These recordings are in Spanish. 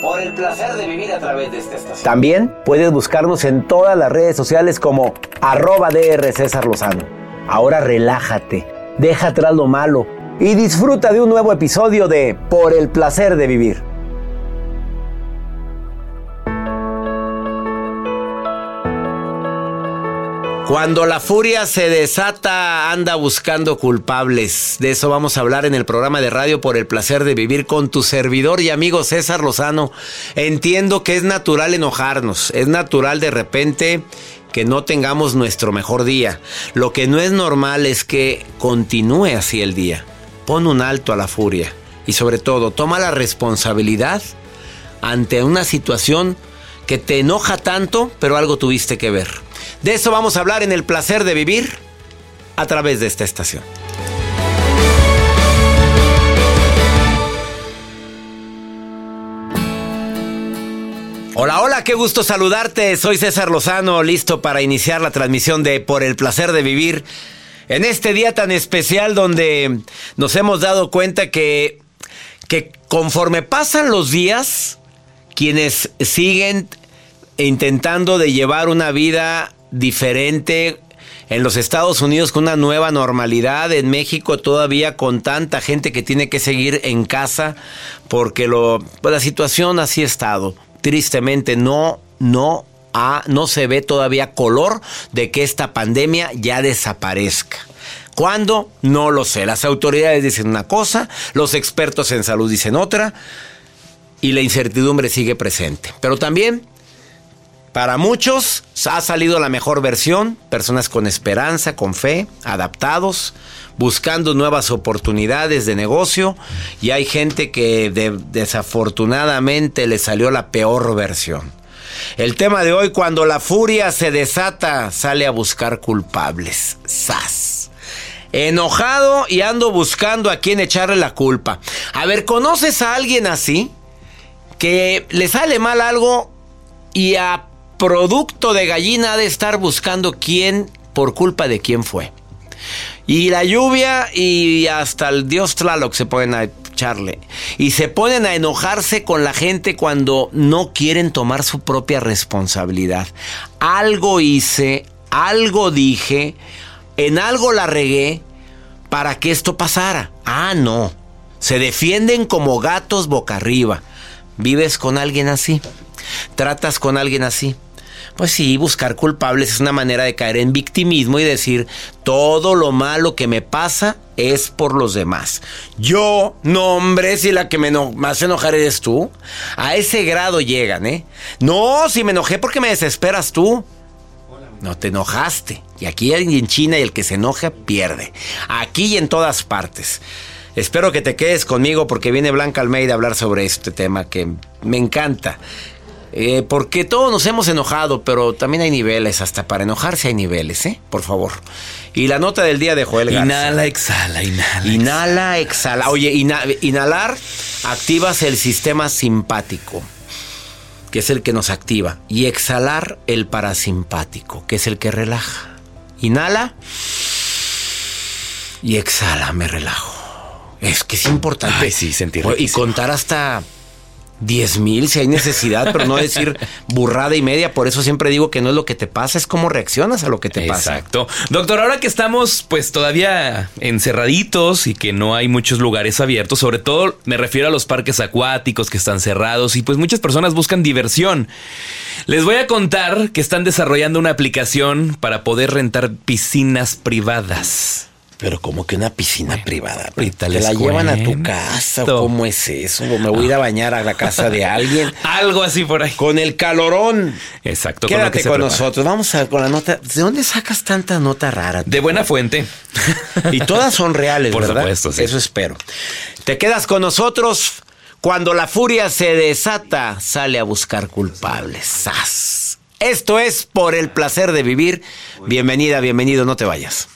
Por el placer de vivir a través de esta estación. También puedes buscarnos en todas las redes sociales como arroba DR Lozano. Ahora relájate, deja atrás lo malo y disfruta de un nuevo episodio de Por el placer de vivir. Cuando la furia se desata, anda buscando culpables. De eso vamos a hablar en el programa de radio por el placer de vivir con tu servidor y amigo César Lozano. Entiendo que es natural enojarnos, es natural de repente que no tengamos nuestro mejor día. Lo que no es normal es que continúe así el día. Pon un alto a la furia y sobre todo toma la responsabilidad ante una situación que te enoja tanto, pero algo tuviste que ver. De eso vamos a hablar en el placer de vivir a través de esta estación. Hola, hola, qué gusto saludarte. Soy César Lozano, listo para iniciar la transmisión de Por el placer de vivir. En este día tan especial donde nos hemos dado cuenta que, que conforme pasan los días, quienes siguen intentando de llevar una vida diferente en los Estados Unidos con una nueva normalidad, en México todavía con tanta gente que tiene que seguir en casa porque pues la situación así ha estado. Tristemente no, no, no se ve todavía color de que esta pandemia ya desaparezca. ¿Cuándo? No lo sé. Las autoridades dicen una cosa, los expertos en salud dicen otra y la incertidumbre sigue presente. Pero también para muchos ha salido la mejor versión, personas con esperanza, con fe, adaptados, buscando nuevas oportunidades de negocio y hay gente que de- desafortunadamente le salió la peor versión. El tema de hoy, cuando la furia se desata, sale a buscar culpables. ¡Sas! Enojado y ando buscando a quién echarle la culpa. A ver, ¿conoces a alguien así? Que le sale mal algo y a producto de gallina ha de estar buscando quién por culpa de quién fue. Y la lluvia y hasta el dios Tlaloc se ponen a echarle. Y se ponen a enojarse con la gente cuando no quieren tomar su propia responsabilidad. Algo hice, algo dije, en algo la regué para que esto pasara. Ah, no. Se defienden como gatos boca arriba. ¿Vives con alguien así? ¿Tratas con alguien así? Pues sí, buscar culpables es una manera de caer en victimismo y decir todo lo malo que me pasa es por los demás. Yo, no hombre, si la que me, no, más enojar eres tú. A ese grado llegan, ¿eh? No, si me enojé porque me desesperas tú. No te enojaste. Y aquí en China el que se enoja pierde. Aquí y en todas partes. Espero que te quedes conmigo porque viene Blanca Almeida a hablar sobre este tema que me encanta. Eh, porque todos nos hemos enojado, pero también hay niveles, hasta para enojarse hay niveles, ¿eh? Por favor. Y la nota del día de Joel Garza. Inhala, exhala, inhala. Inhala, exhala. Oye, inhalar activas el sistema simpático, que es el que nos activa. Y exhalar el parasimpático, que es el que relaja. Inhala y exhala, me relajo. Es que es importante. Ay, sí, sentir Y contar hasta 10 mil si hay necesidad, pero no decir burrada y media. Por eso siempre digo que no es lo que te pasa, es cómo reaccionas a lo que te pasa. Exacto. Doctor, ahora que estamos pues todavía encerraditos y que no hay muchos lugares abiertos, sobre todo me refiero a los parques acuáticos que están cerrados y pues muchas personas buscan diversión. Les voy a contar que están desarrollando una aplicación para poder rentar piscinas privadas. Pero como que una piscina privada. ¿Te la llevan a tu casa? ¿Cómo es eso? ¿O me voy a ir a bañar a la casa de alguien? Algo así por ahí. Con el calorón. Exacto. Quédate con, nosotros. Vamos a con la nota. ¿De dónde sacas tanta nota rara? De buena fuente. y todas son reales, por ¿verdad? Supuesto, sí. Eso espero. Te quedas con nosotros. Cuando la furia se desata, sale a buscar culpables. ¡Sas! Esto es por el placer de vivir. Bienvenida, bienvenido, no te vayas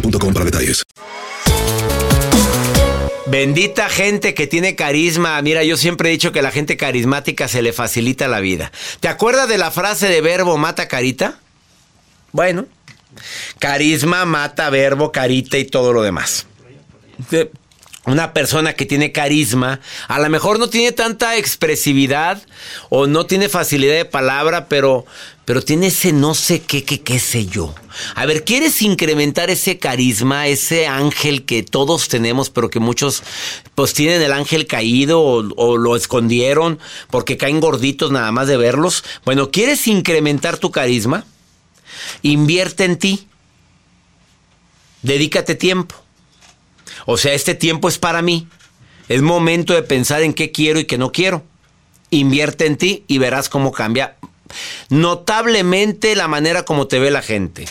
para detalles. Bendita gente que tiene carisma. Mira, yo siempre he dicho que a la gente carismática se le facilita la vida. ¿Te acuerdas de la frase de verbo mata carita? Bueno, carisma mata verbo, carita y todo lo demás. Una persona que tiene carisma, a lo mejor no tiene tanta expresividad o no tiene facilidad de palabra, pero, pero tiene ese no sé qué, qué, qué sé yo. A ver, ¿quieres incrementar ese carisma, ese ángel que todos tenemos, pero que muchos pues tienen el ángel caído o, o lo escondieron porque caen gorditos nada más de verlos? Bueno, ¿quieres incrementar tu carisma? Invierte en ti. Dedícate tiempo. O sea, este tiempo es para mí. Es momento de pensar en qué quiero y qué no quiero. Invierte en ti y verás cómo cambia notablemente la manera como te ve la gente.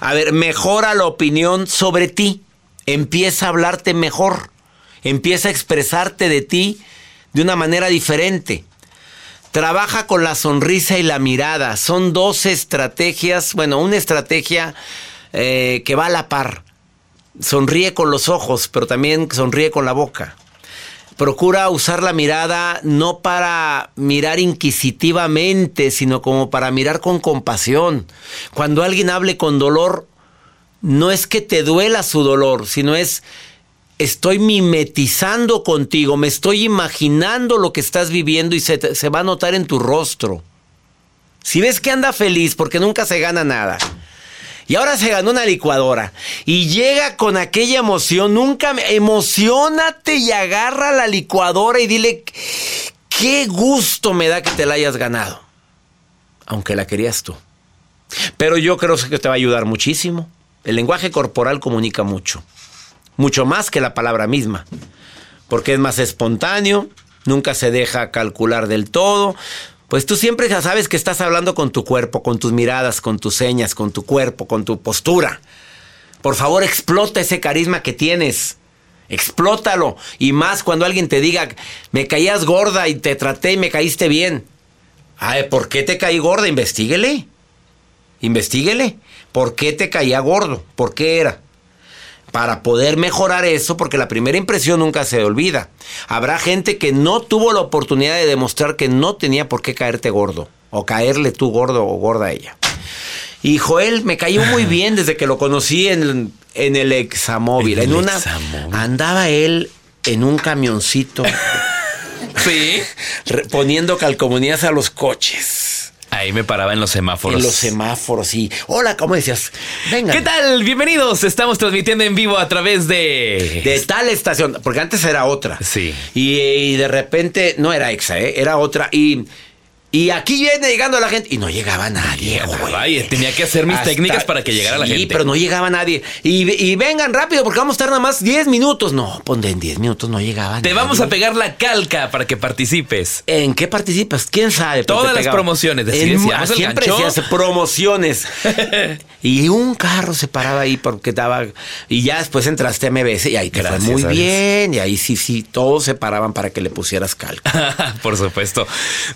A ver, mejora la opinión sobre ti. Empieza a hablarte mejor. Empieza a expresarte de ti de una manera diferente. Trabaja con la sonrisa y la mirada. Son dos estrategias, bueno, una estrategia eh, que va a la par. Sonríe con los ojos, pero también sonríe con la boca. Procura usar la mirada no para mirar inquisitivamente, sino como para mirar con compasión. Cuando alguien hable con dolor, no es que te duela su dolor, sino es estoy mimetizando contigo, me estoy imaginando lo que estás viviendo y se, va a notar en tu rostro. Si ves que anda feliz porque nunca se gana nada. Y ahora se ganó una licuadora. Y llega con aquella emoción. Nunca me... Emocionate y agarra la licuadora y dile, qué gusto me da que te la hayas ganado. Aunque la querías tú. Pero yo creo que te va a ayudar muchísimo. El lenguaje corporal comunica mucho mucho más que la palabra misma, porque es más espontáneo, nunca se deja calcular del todo. Pues tú siempre ya sabes que estás hablando con tu cuerpo, con tus miradas, con tus señas, con tu cuerpo, con tu postura. Por favor, explota ese carisma que tienes. Explótalo. Y más cuando alguien te diga, me caías gorda y te traté y me caíste bien. Ay, ¿por qué te caí gorda? Investíguele. Investíguele. ¿Por qué te caía gordo? ¿Por qué era? Para poder mejorar eso, porque la primera impresión nunca se olvida. Habrá gente que no tuvo la oportunidad de demostrar que no tenía por qué caerte gordo, o caerle tú gordo o gorda a ella. Y Joel me cayó muy bien desde que lo conocí en, en el examóvil. En, una andaba él en un camioncito. sí. Poniendo calcomanías a los coches. Ahí me paraba en los semáforos. En los semáforos, sí. Hola, ¿cómo decías? Venga. ¿Qué tal? Bienvenidos. Estamos transmitiendo en vivo a través de. De tal estación. Porque antes era otra. Sí. Y, y de repente. No era exa, ¿eh? Era otra. Y. Y aquí viene llegando la gente. Y no llegaba nadie, güey. tenía que hacer mis técnicas para que llegara la gente. Sí, pero no llegaba nadie. Y, vengan rápido porque vamos a estar nada más 10 minutos. No, ponte en 10 minutos no llegaba Te vamos a pegar la calca para que participes. ¿En qué participas? ¿Quién sabe? Todas las promociones. En, siempre hace promociones. y un carro se paraba ahí porque estaba... Y ya después entraste a MBS y ahí te fue muy bien. Y ahí sí, sí, todos se paraban para que le pusieras calca. Por supuesto.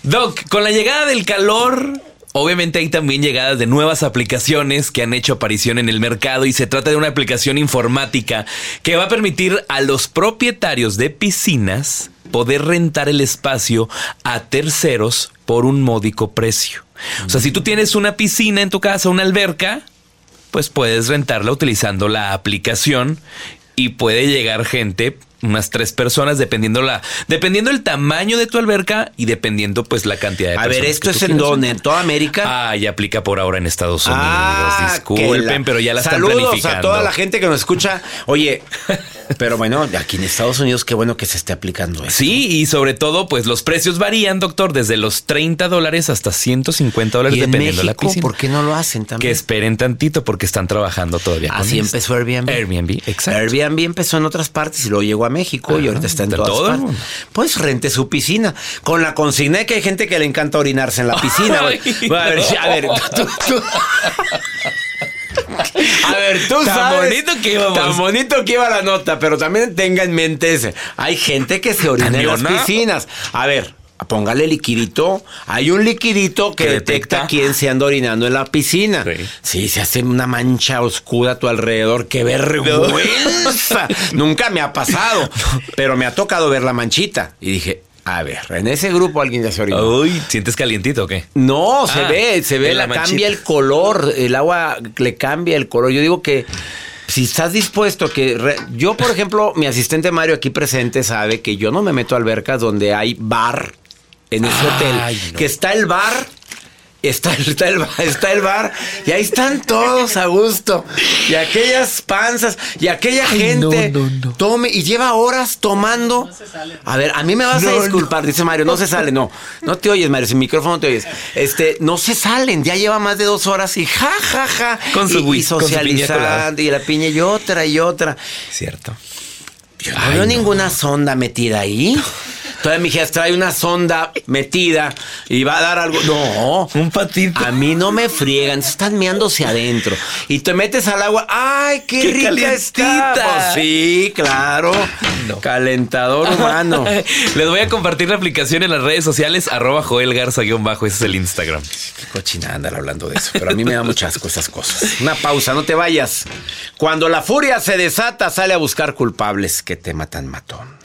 Doc, con la llegada del calor, Obviamente hay también llegadas de nuevas aplicaciones que han hecho aparición en el mercado y se trata de una aplicación informática que va a permitir a los propietarios de piscinas poder rentar el espacio a terceros por un módico precio. O sea, si tú tienes una piscina en tu casa, una alberca, pues puedes rentarla utilizando la aplicación y puede llegar gente unas tres personas, dependiendo la, dependiendo el tamaño de tu alberca y dependiendo pues la cantidad de a personas. A ver, ¿esto es en dónde? ¿En toda América? Ah, ya aplica por ahora en Estados Unidos. Ah, Disculpen, pero ya la están planificando. a toda la gente que nos escucha. Oye, pero bueno, aquí en Estados Unidos qué bueno que se esté aplicando eso. Sí, y sobre todo, pues los precios varían, doctor, desde los 30 dólares hasta 150 dólares dependiendo de la piscina. ¿Por qué no lo hacen también? Que esperen tantito porque están trabajando todavía. Así empezó Airbnb. Airbnb, exacto. Airbnb empezó en otras partes y luego llegó a México y ahorita está en todas todo partes. Pues rente su piscina. Con la consigna de que hay gente que le encanta orinarse en la piscina. a ver, a ver, A ver, tú tan sabes. Bonito que íbamos. Tan bonito que iba la nota, pero también tenga en mente ese. Hay gente que se orina en las piscinas. A ver, póngale liquidito. Hay un liquidito que, detecta, quién se anda orinando en la piscina. Sí. se hace una mancha oscura a tu alrededor. ¡Qué vergüenza! Nunca me ha pasado, pero me ha tocado ver la manchita. Y dije, a ver, en ese grupo alguien ya se orinó. Uy, ¿sientes calientito o qué? No, se ah, ve, se ve, la, cambia el color, el agua le cambia el color. Yo digo que si estás dispuesto que yo por ejemplo mi asistente Mario aquí presente sabe que yo no me meto a albercas donde hay bar en ese hotel que está el bar está, está, el, está el bar y ahí están todos a gusto. Y aquellas panzas y aquella gente tome y lleva horas tomando. A ver, a mí me vas a disculpar, dice Mario, no se sale, no. No te oyes, Mario, sin micrófono te oyes. Este, no se salen, ya lleva más de dos horas y ja, ja, ja. Con su y, socializando y la piña y otra y otra. Cierto. Yo no veo ninguna sonda metida ahí. Todavía mi hija trae una sonda metida y va a dar algo. No. Un patito. A mí no me friegan, están meándose adentro. Y te metes al agua. ¡Ay, qué, Qué rica está! Pues sí, claro. Calentador humano. Les voy a compartir la aplicación en las redes sociales, arroba Joel Garza-bajo, ese es el Instagram. Qué cochinada andar hablando de eso. Pero a mí me da muchas asco esas cosas. Una pausa, no te vayas. Cuando la furia se desata, sale a buscar culpables. Qué tema tan matón.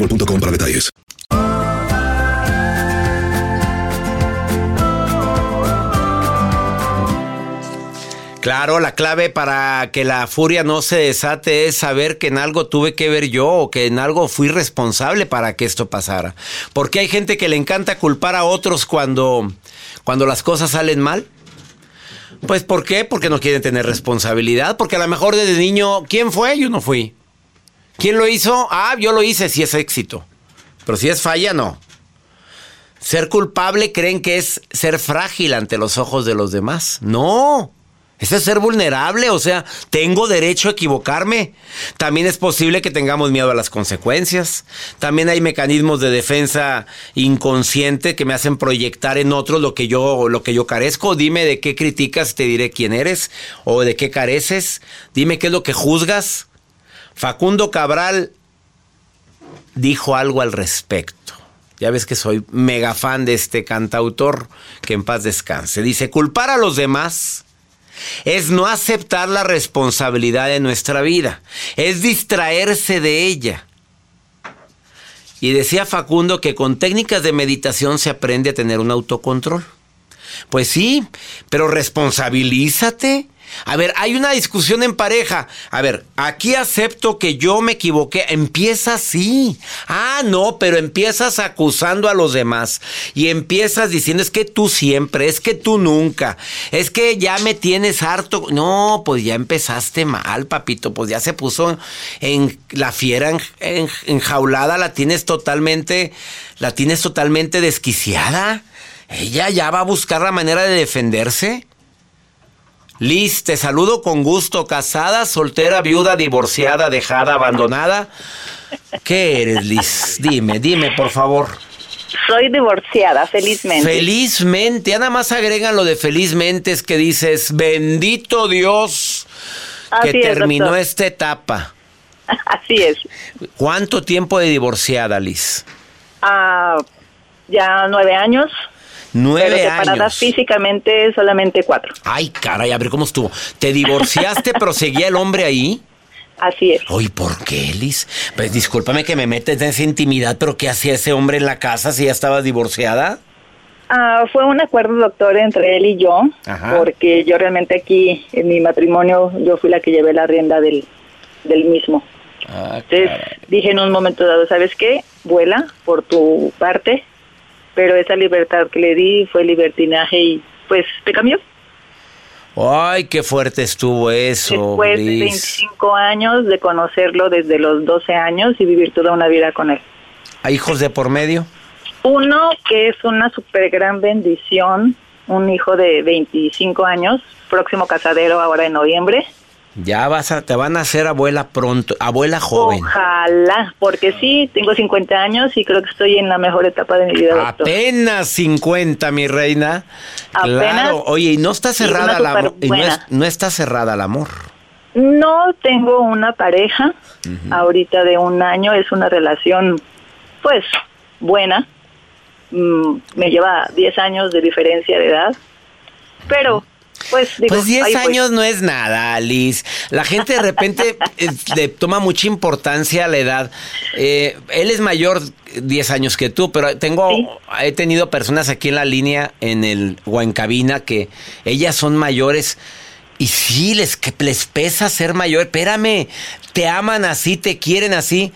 boostmobile.com para detalles. Claro, la clave para que la furia no se desate es saber que en algo tuve que ver yo o que en algo fui responsable para que esto pasara. Porque hay gente que le encanta culpar a otros cuando, cuando las cosas salen mal. Pues ¿por qué? Porque no quieren tener responsabilidad. Porque a lo mejor desde niño, ¿quién fue? Yo no fui. ¿Quién lo hizo? Ah, yo lo hice si es éxito. Pero si es falla, no. Ser culpable creen que es ser frágil ante los ojos de los demás. No. Es ser vulnerable, o sea, tengo derecho a equivocarme. También es posible que tengamos miedo a las consecuencias. También hay mecanismos de defensa inconsciente que me hacen proyectar en otros lo que yo lo que yo carezco. Dime de qué criticas, te diré quién eres o de qué careces. Dime qué es lo que juzgas. Facundo Cabral dijo algo al respecto. Ya ves que soy mega fan de este cantautor, que en paz descanse. Dice, culpar a los demás es no aceptar la responsabilidad de nuestra vida, es distraerse de ella. Y decía Facundo que con técnicas de meditación se aprende a tener un autocontrol. Pues sí, pero responsabilízate. A ver, hay una discusión en pareja. A ver, aquí acepto que yo me equivoqué. Empieza así. Ah, no, pero empiezas acusando a los demás. Y empiezas diciendo, es que tú siempre, es que tú nunca. Es que ya me tienes harto. No, pues ya empezaste mal, papito. Pues ya se puso en la fiera en- en- enjaulada. La tienes totalmente, la tienes totalmente desquiciada. Ella ya va a buscar la manera de defenderse. Liz, te saludo con gusto. Casada, soltera, viuda, divorciada, dejada, abandonada. ¿Qué eres, Liz? Dime, dime, por favor. Soy divorciada, felizmente. Felizmente, ya nada más agregan lo de felizmente, es que dices, bendito Dios que Así terminó esta etapa. Así es. ¿Cuánto tiempo de divorciada, Liz? Ah, ya nueve años. Nueve pero separadas años. físicamente solamente cuatro. Ay, caray, a ver cómo estuvo. ¿Te divorciaste, pero seguía el hombre ahí? Así es. Oye, ¿por qué, Liz? Pues discúlpame que me metes en esa intimidad, pero ¿qué hacía ese hombre en la casa si ya estaba divorciada? Ah, fue un acuerdo, doctor, entre él y yo, Ajá. porque yo realmente aquí, en mi matrimonio, yo fui la que llevé la rienda del, del mismo. Ah, Entonces dije en un momento dado, ¿sabes qué? Vuela por tu parte, pero esa libertad que le di fue libertinaje y pues te cambió. Ay, qué fuerte estuvo eso, Después de Liz. 25 años de conocerlo desde los 12 años y vivir toda una vida con él. ¿Hay hijos de por medio? Uno que es una super gran bendición, un hijo de 25 años, próximo casadero ahora en noviembre. Ya vas a, te van a hacer abuela pronto, abuela joven. Ojalá, porque sí, tengo 50 años y creo que estoy en la mejor etapa de mi vida. Apenas 50, mi reina. Apenas. Claro. Oye, y no está cerrada el amor. y no, es- superbuena. no está cerrada el amor. No tengo una pareja ahorita de un año, es una relación pues buena. Mm, me lleva 10 años de diferencia de edad, pero pues digo, Pues 10 ahí voy. años no es nada, Liz. La gente de repente eh, le toma mucha importancia a la edad. Eh, él es mayor 10 años que tú, pero tengo, he tenido personas aquí en la línea, en el o en cabina, que ellas son mayores. Y sí, les, que les pesa ser mayor. Espérame, te aman así, te quieren así.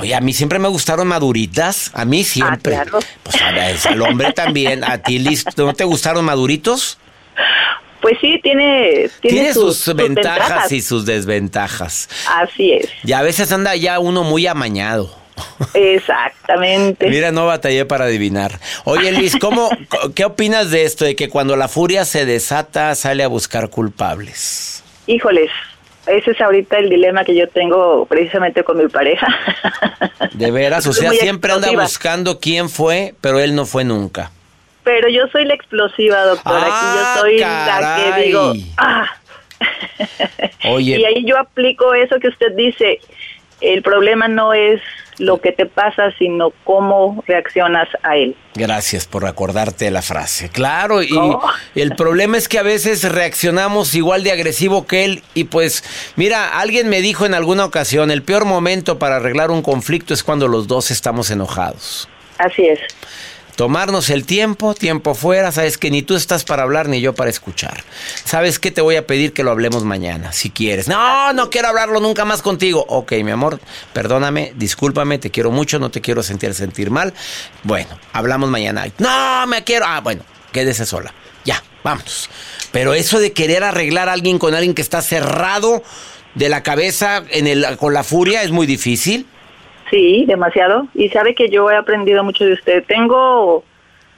Oye, a mí siempre me gustaron maduritas. A mí siempre. Pues a ver, al hombre también. A ti, Liz, ¿no te gustaron maduritos? Pues sí, tiene, tiene, Tiene sus, sus, sus ventajas, y sus desventajas. Así es, Y a veces anda ya uno muy amañado. exactamente. Mira, no batallé para adivinar. Oye, Liz, ¿cómo, ¿qué opinas de esto? De que cuando la furia se desata, sale a buscar culpables. Híjoles, ese es ahorita el dilema que yo tengo precisamente con mi pareja. De veras, o sea, siempre anda explosiva. buscando quién fue, pero él no fue nunca. Pero yo soy la explosiva, doctor. Ah, Aquí yo soy la que digo, ah. Oye. Y ahí yo aplico eso que usted dice. El problema no es lo que te pasa, sino cómo reaccionas a él. Gracias por acordarte de la frase. Claro, y Oh. el problema es que a veces reaccionamos igual de agresivo que él y pues mira, alguien me dijo en alguna ocasión, el peor momento para arreglar un conflicto es cuando los dos estamos enojados. Así es. Tomarnos el tiempo, tiempo fuera, sabes que ni tú estás para hablar ni yo para escuchar. ¿Sabes qué? Te voy a pedir que lo hablemos mañana, si quieres. No, no quiero hablarlo nunca más contigo. Ok, mi amor, perdóname, discúlpame, te quiero mucho, no te quiero sentir sentir mal. Bueno, hablamos mañana. No, me quiero. Ah, bueno, quédese sola. Ya, vámonos. Pero eso de querer arreglar a alguien con alguien que está cerrado de la cabeza con la furia es muy difícil. Sí, demasiado. Y sabe que yo he aprendido mucho de usted. Tengo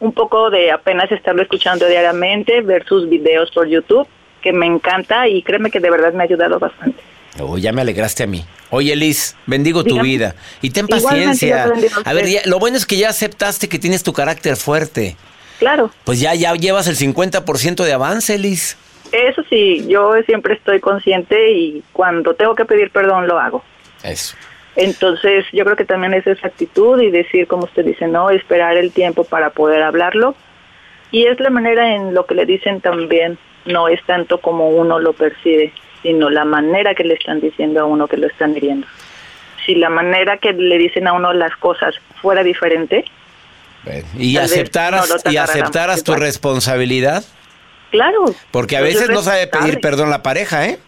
un poco de apenas estarlo escuchando diariamente, ver sus videos por YouTube, que me encanta y créeme que de verdad me ha ayudado bastante. Oh, ya me alegraste a mí. Oye, Liz, bendigo tu vida. Y ten paciencia. a ver, ya- lo bueno es que ya aceptaste que tienes tu carácter fuerte. Claro. Pues ya, ya llevas el 50% de avance, Liz. Eso sí, yo siempre estoy consciente y cuando tengo que pedir perdón lo hago. Eso. Entonces, yo creo que también es esa actitud y decir, como usted dice, no, esperar el tiempo para poder hablarlo. Y es la manera en lo que le dicen también, no es tanto como uno lo percibe, sino la manera que le están diciendo a uno que lo están hiriendo. Si la manera que le dicen a uno las cosas fuera diferente, Y aceptaras, no y aceptaras tu responsabilidad. claro. Porque a veces no sabe pedir perdón la pareja, ¿eh?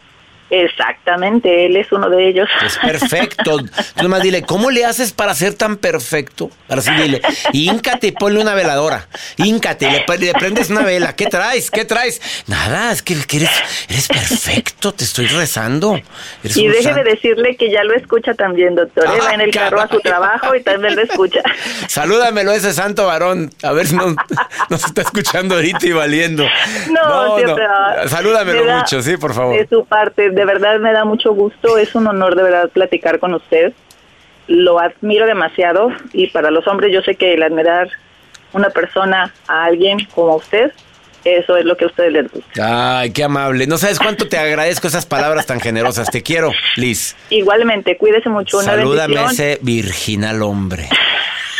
Exactamente, él es uno de ellos. Es perfecto. Tú nomás dile, ¿cómo le haces para ser tan perfecto? Ahora sí dile, híncate y ponle una veladora. Híncate, le, le prendes una vela. ¿Qué traes? ¿Qué traes? Nada, es que, que eres, eres perfecto, te estoy rezando. Eres Y deje san- de decirle que ya lo escucha también, doctor. Él va en el Ah, carro a su trabajo y también lo escucha. Salúdamelo ese santo varón. A ver si nos, nos está escuchando ahorita y valiendo. No, siempre va. Salúdamelo Me da- mucho, sí, por favor. De su parte, de verdad me da mucho gusto. Es un honor de verdad platicar con usted. Lo admiro demasiado y para los hombres yo sé que el admirar una persona a alguien como usted, eso es lo que a ustedes les gusta. Ay, qué amable. No sabes cuánto te agradezco esas palabras tan generosas. Te quiero, Liz. Igualmente, cuídese mucho. Una Salúdame bendición. ese virginal hombre.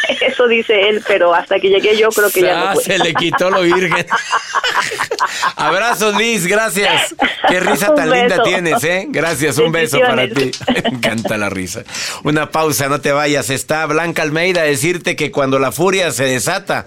Eso dice él, pero hasta que llegué yo creo que ya no Ah, fue. se le quitó lo virgen. Abrazos, Liz, gracias. Qué risa Un tan linda tienes, ¿eh? Gracias, un beso para ti. Me encanta la risa. Una pausa, no te vayas. Está Blanca Almeida a decirte que cuando la furia se desata,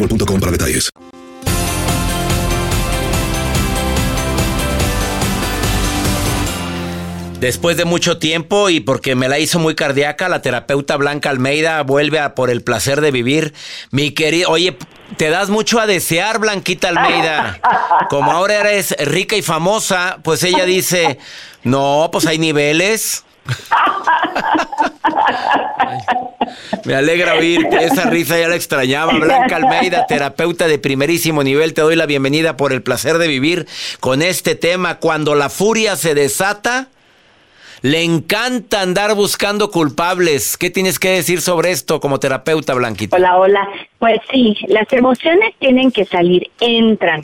boostmobile.com para detalles. Después de mucho tiempo y porque me la hizo muy cardíaca, la terapeuta Blanca Almeida vuelve a por el placer de vivir. Mi querido, oye, te das mucho a desear, Blanquita Almeida. Como ahora eres rica y famosa, pues ella dice, no, pues hay niveles. Ay, me alegra oírte, esa risa ya la extrañaba. Blanca Almeida, terapeuta de primerísimo nivel, te doy la bienvenida por el placer de vivir con este tema. Cuando la furia se desata, le encanta andar buscando culpables. ¿Qué tienes que decir sobre esto como terapeuta, Blanquita? Hola, hola. Pues sí, las emociones tienen que salir, entran.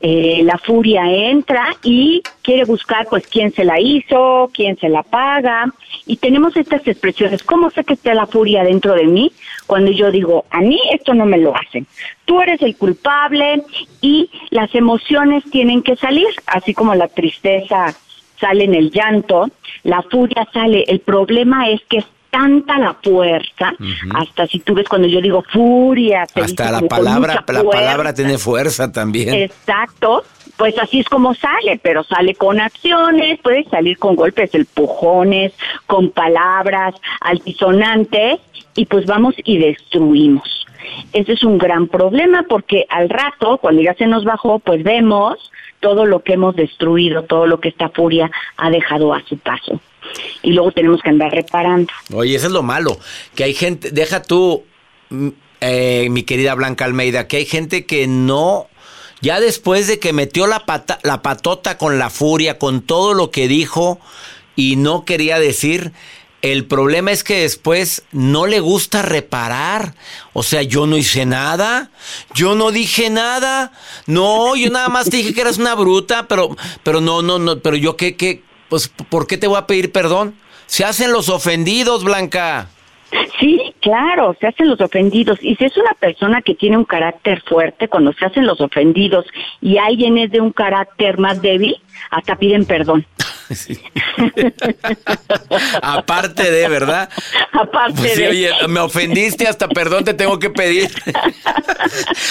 Eh, la furia entra y quiere buscar pues quién se la hizo, quién se la paga. Y tenemos estas expresiones. ¿Cómo sé que está la furia dentro de mí? Cuando yo digo, a mí esto no me lo hacen. Tú eres el culpable y las emociones tienen que salir, así como la tristeza sale en el llanto, la furia sale. El problema es que tanta la fuerza, hasta si tú ves cuando yo digo furia, dice Hasta la palabra, la palabra tiene fuerza también. Exacto, pues así es como sale, pero sale con acciones, puede salir con golpes, empujones, con palabras altisonantes y pues vamos y destruimos. Ese es un gran problema porque al rato, cuando ya se nos bajó, pues vemos todo lo que hemos destruido, todo lo que esta furia ha dejado a su paso. Y luego tenemos que andar reparando. Oye, eso es lo malo, que hay gente, deja tú, mm, eh, mi querida Blanca Almeida, que hay gente que no, ya después de que metió la, pata, la patota con la furia, con todo lo que dijo y no quería decir, el problema es que después no le gusta reparar. O sea, yo no hice nada, yo no dije nada, no, yo nada más dije que eras una bruta, pero, pero no, no, no, pero yo qué, qué, pues, ¿por qué te voy a pedir perdón? Se hacen los ofendidos, Blanca. Sí, claro, se hacen los ofendidos. Y si es una persona que tiene un carácter fuerte, cuando se hacen los ofendidos y alguien es de un carácter más débil, hasta piden perdón. Aparte de, ¿verdad? Aparte Pues sí, de. oye, me ofendiste, hasta perdón te tengo que pedir.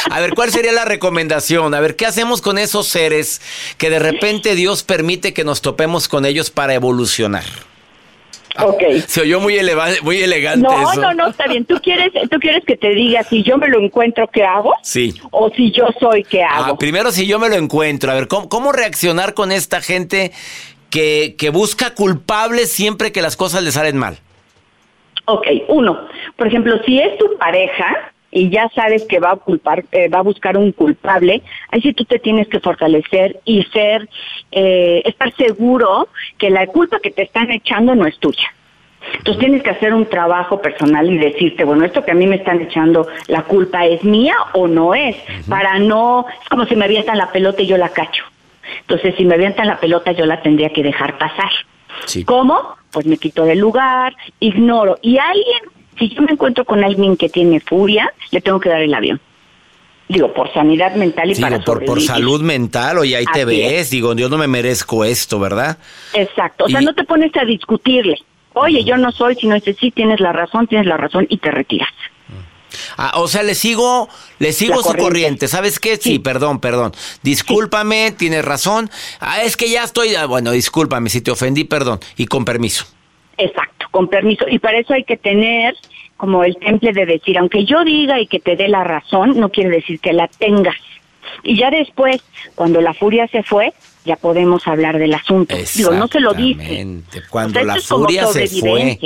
A ver, ¿cuál sería la recomendación? A ver, ¿qué hacemos con esos seres que de repente Dios permite que nos topemos con ellos para evolucionar? Ok. Se oyó muy, eleva- muy elegante No, eso. no, no, está bien. ¿Tú quieres, ¿Tú quieres que te diga si yo me lo encuentro, qué hago? Sí. O si yo soy, qué hago. Ah, primero, si yo me lo encuentro, a ver, ¿cómo, cómo reaccionar con esta gente que, que busca culpables siempre que las cosas le salen mal? Ok, uno, por ejemplo, si es tu pareja y ya sabes que va a culpar, eh, va a buscar un culpable, ahí sí tú te tienes que fortalecer y ser, eh, estar seguro que la culpa que te están echando no es tuya. Entonces tienes que hacer un trabajo personal y decirte, bueno, esto que a mí me están echando la culpa es mía o no es, para no, es como si me avientan la pelota y yo la cacho. Entonces, si me avientan la pelota, yo la tendría que dejar pasar. ¿Cómo? Pues me quito del lugar, ignoro. Y alguien, si yo me encuentro con alguien que tiene furia, le tengo que dar el avión. Digo, por sanidad mental y Digo, para por, por salud mental, oye, ahí te ves, es. digo, yo no me merezco esto, ¿verdad? Exacto. O sea, Y- no te pones a discutirle. Oye, yo no soy, sino dices, sí, tienes la razón, tienes la razón, y te retiras. Ah, o sea, le sigo, le sigo La su corriente. corriente. ¿Sabes qué? Sí, perdón, perdón. Discúlpame, tienes razón. Ah, es que ya estoy. ah, bueno, discúlpame si te ofendí, perdón. Y con permiso. Exacto, con permiso. Y para eso hay que tener como el temple de decir, aunque yo diga y que te dé la razón, no quiere decir que la tengas. Y ya después, cuando la furia se fue, ya podemos hablar del asunto. Digo, no se lo dice. Exactamente. Cuando O sea, la furia se fue.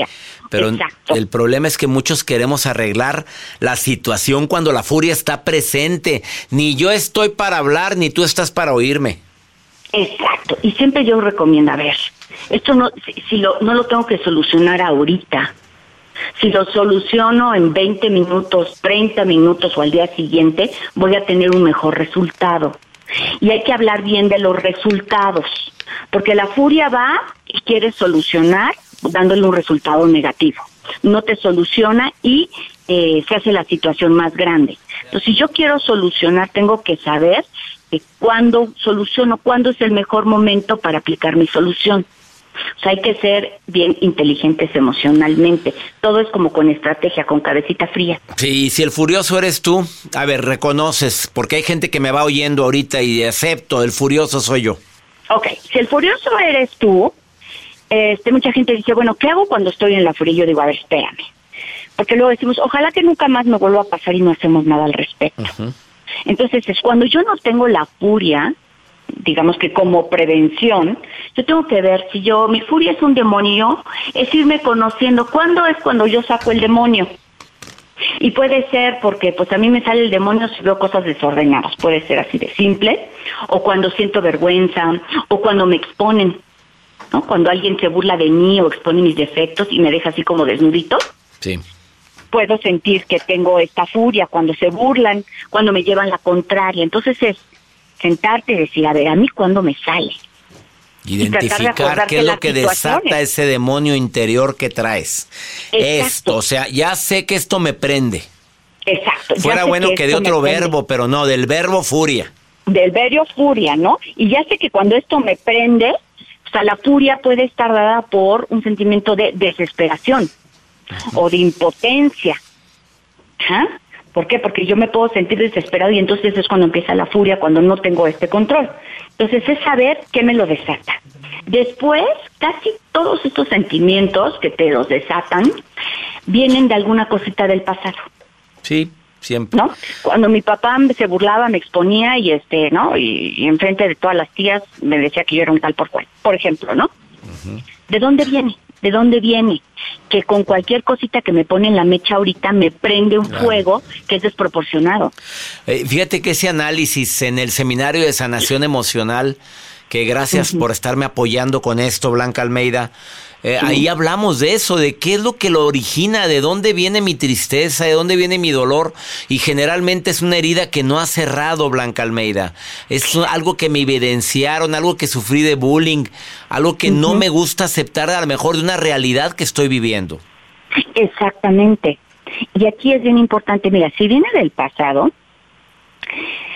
Pero Exacto. el problema es que muchos queremos arreglar la situación cuando la furia está presente. Ni yo estoy para hablar, ni tú estás para oírme. Exacto. Y siempre yo recomiendo, a ver, esto no, si, si lo, no lo tengo que solucionar ahorita. Si lo soluciono en 20 minutos, 30 minutos o al día siguiente, voy a tener un mejor resultado. Y hay que hablar bien de los resultados, porque la furia va y quiere solucionar dándole un resultado negativo. No te soluciona y eh, se hace la situación más grande. Entonces, si yo quiero solucionar, tengo que saber cuándo soluciono, cuándo es el mejor momento para aplicar mi solución. O sea, hay que ser bien inteligentes emocionalmente. Todo es como con estrategia, con cabecita fría. Sí, si el furioso eres tú, a ver, reconoces, porque hay gente que me va oyendo ahorita y acepto, el furioso soy yo. Ok, si el furioso eres tú, este, mucha gente dice, bueno, ¿qué hago cuando estoy en la furia? Y yo digo, a ver, espérame. Porque luego decimos, ojalá que nunca más me vuelva a pasar y no hacemos nada al respecto. Entonces, es cuando yo no tengo la furia, digamos que como prevención, yo tengo que ver si yo, mi furia es un demonio, es irme conociendo cuándo es cuando yo saco el demonio. Y puede ser porque pues a mí me sale el demonio si veo cosas desordenadas, puede ser así de simple, o cuando siento vergüenza, o cuando me exponen, ¿no? Cuando alguien se burla de mí o expone mis defectos y me deja así como desnudito, Sí. puedo sentir que tengo esta furia cuando se burlan, cuando me llevan la contraria. Entonces es sentarte y decir, a ver, a mí cuándo me sale. Identificar qué es lo que desata ese demonio interior que traes. Exacto. Esto, o sea, ya sé que esto me prende. Exacto. Fuera bueno que de otro verbo, pero no, del verbo furia. del verbo furia, ¿no? Y ya sé que cuando esto me prende, o sea, la furia puede estar dada por un sentimiento de desesperación o de impotencia. ¿Ah? ¿Por qué? Porque yo me puedo sentir desesperado y entonces es cuando empieza la furia, cuando no tengo este control. Entonces es saber qué me lo desata. Después, casi todos estos sentimientos que te los desatan vienen de alguna cosita del pasado. Sí, siempre. ¿no? Cuando mi papá se burlaba, me exponía y este, ¿no? Y, y enfrente de todas las tías me decía que yo era un tal por cual, por ejemplo, ¿no? ¿De dónde viene? ¿De dónde viene? Que con cualquier cosita que me pone en la mecha ahorita me prende un Claro. fuego que es desproporcionado. Eh, fíjate que ese análisis en el seminario de sanación emocional, que gracias por estarme apoyando con esto, Blanca Almeida, eh, ahí hablamos de eso, de qué es lo que lo origina, de dónde viene mi tristeza, de dónde viene mi dolor, y generalmente es una herida que no ha cerrado, Blanca Almeida. Es algo que me evidenciaron, algo que sufrí de bullying, algo que no me gusta aceptar a lo mejor de una realidad que estoy viviendo. Exactamente. Y aquí es bien importante, mira, si viene del pasado,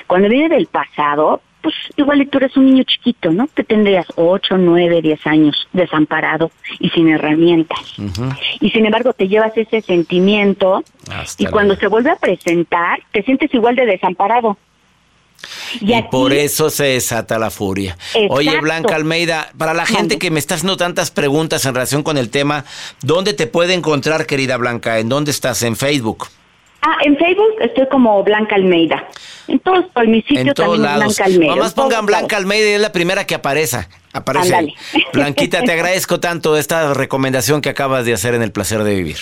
cuando viene del pasado, pues igual y tú eres un niño chiquito, ¿no? Que tendrías 8, 9, 10 años desamparado y sin herramientas. Y sin embargo te llevas ese sentimiento y cuando se vuelve a presentar te sientes igual de desamparado. Y, por eso se desata la furia. Oye, Blanca Almeida, para la gente que me está haciendo tantas preguntas en relación con el tema, ¿dónde te puede encontrar, querida Blanca? ¿En dónde estás? ¿En Facebook? Ah, en Facebook estoy como Blanca Almeida. En todos, por mi sitio también Blanca Almeida. Nomás pongan Blanca Almeida y es la primera que aparece. Aparece. Blanquita, te agradezco tanto esta recomendación que acabas de hacer en El Placer de Vivir.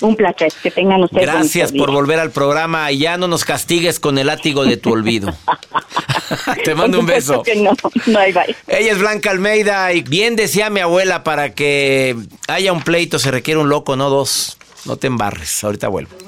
Un placer, que tengan ustedes. Gracias por volver al programa y ya no nos castigues con el látigo de tu olvido. Te mando un beso. no, no hay bye. Ella es Blanca Almeida y bien decía mi abuela, para que haya un pleito se requiere un loco, no dos. No te embarres, ahorita vuelvo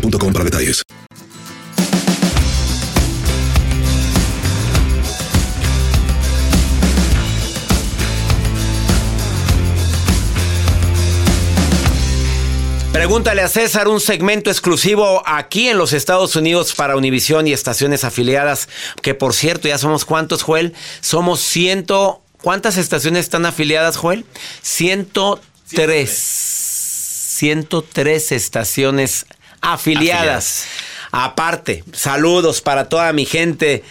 boostmobile.com para detalles. Pregúntale a César un segmento exclusivo aquí en los Estados Unidos para Univisión y estaciones afiliadas, que por cierto ya somos cuántos, Joel? Somos ciento... ¿Cuántas estaciones están afiliadas, Joel? 103. 103 estaciones afiliadas. Aparte, saludos para toda mi gente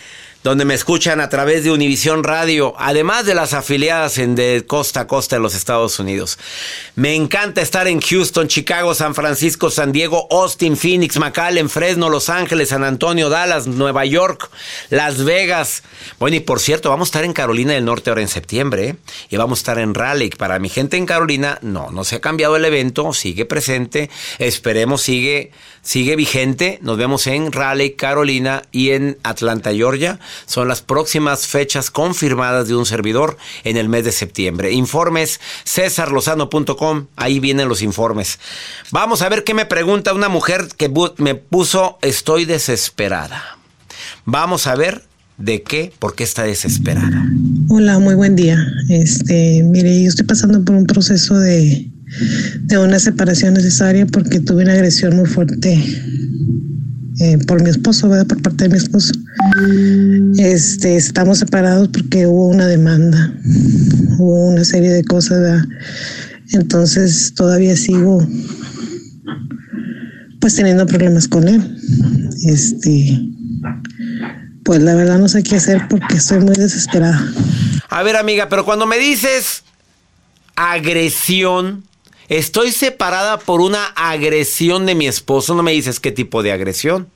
donde me escuchan a través de Univisión Radio, además de las afiliadas de costa a costa de los Estados Unidos. Me encanta estar en Houston, Chicago, San Francisco, San Diego, Austin, Phoenix, McAllen, Fresno, Los Ángeles, San Antonio, Dallas, Nueva York, Las Vegas. Bueno, y por cierto, vamos a estar en Carolina del Norte ahora en septiembre ¿eh? y vamos a estar en Raleigh. Para mi gente en Carolina, no, no se ha cambiado el evento, sigue presente, esperemos sigue sigue vigente. Nos vemos en Raleigh, Carolina y en Atlanta, Georgia. Son las próximas fechas confirmadas de un servidor en el mes de septiembre. Informes cesarlozano.com, ahí vienen los informes. Vamos a ver qué me pregunta una mujer que me puso estoy desesperada. Vamos a ver de qué, por qué está desesperada. Hola, muy buen día. Este, mire, yo estoy pasando por un proceso de de una separación necesaria porque tuve una agresión muy fuerte eh, por mi esposo, ¿verdad? Por parte de mi esposo. Este, estamos separados porque hubo una demanda, hubo una serie de cosas, ¿verdad? Entonces todavía sigo pues teniendo problemas con él. Este, pues la verdad no sé qué hacer porque estoy muy desesperada. A ver, amiga, pero cuando me dices agresión, Estoy separada por una agresión de mi esposo. No me dices qué tipo de agresión.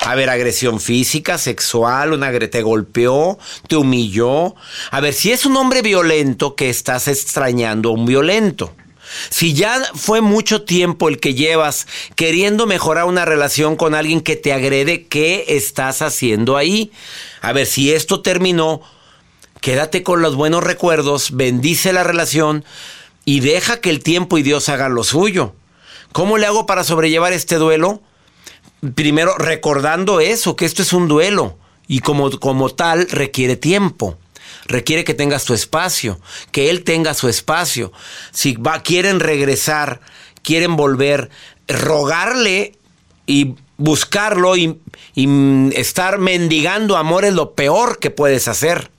A ver, agresión física, sexual, una te golpeó, te humilló. A ver, si es un hombre violento que estás extrañando a un violento. Si ya fue mucho tiempo el que llevas queriendo mejorar una relación con alguien que te agrede, ¿qué estás haciendo ahí? A ver, si esto terminó, quédate con los buenos recuerdos, bendice la relación y deja que el tiempo y Dios hagan lo suyo. ¿Cómo le hago para sobrellevar este duelo? Primero, recordando eso, que esto es un duelo y como, como tal requiere tiempo requiere que tengas tu espacio, que él tenga su espacio. Si quieren regresar, quieren volver, rogarle y buscarlo y, y estar mendigando amor es lo peor que puedes hacer.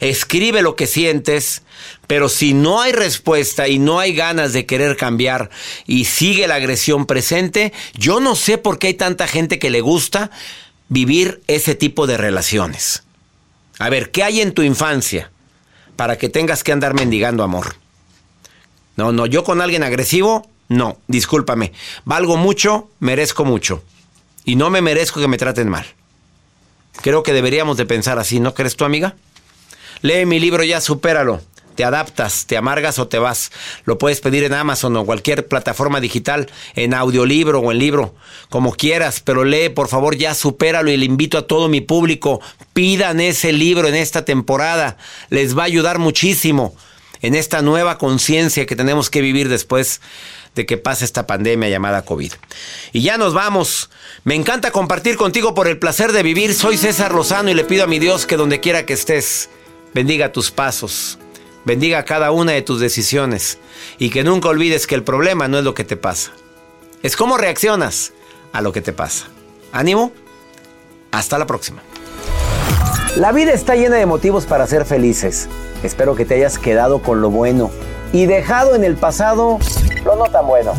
Escribe lo que sientes, pero si no hay respuesta y no hay ganas de querer cambiar y sigue la agresión presente, yo no sé por qué hay tanta gente que le gusta vivir ese tipo de relaciones. A ver, ¿qué hay en tu infancia para que tengas que andar mendigando amor? No, no, yo con alguien agresivo, no, discúlpame. Valgo mucho, merezco mucho. Y no me merezco que me traten mal. Creo que deberíamos de pensar así, ¿no crees tu amiga? Lee mi libro ya, supéralo te adaptas, te amargas o te vas. Lo puedes pedir en Amazon o cualquier plataforma digital, en audiolibro o en libro, como quieras, pero lee, por favor, ya supéralo y le invito a todo mi público, pidan ese libro en esta temporada, les va a ayudar muchísimo en esta nueva conciencia que tenemos que vivir después de que pase esta pandemia llamada COVID. Y ya nos vamos. Me encanta compartir contigo por el placer de vivir. Soy César Lozano y le pido a mi Dios que donde quiera que estés, bendiga tus pasos bendiga cada una de tus decisiones y que nunca olvides que el problema no es lo que te pasa, es cómo reaccionas a lo que te pasa. Ánimo, hasta la próxima. La vida está llena de motivos para ser felices. Espero que te hayas quedado con lo bueno y dejado en el pasado lo no tan bueno.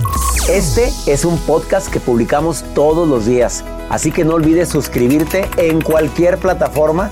Este es un podcast que publicamos todos los días, así que no olvides suscribirte en cualquier plataforma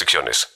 restricciones.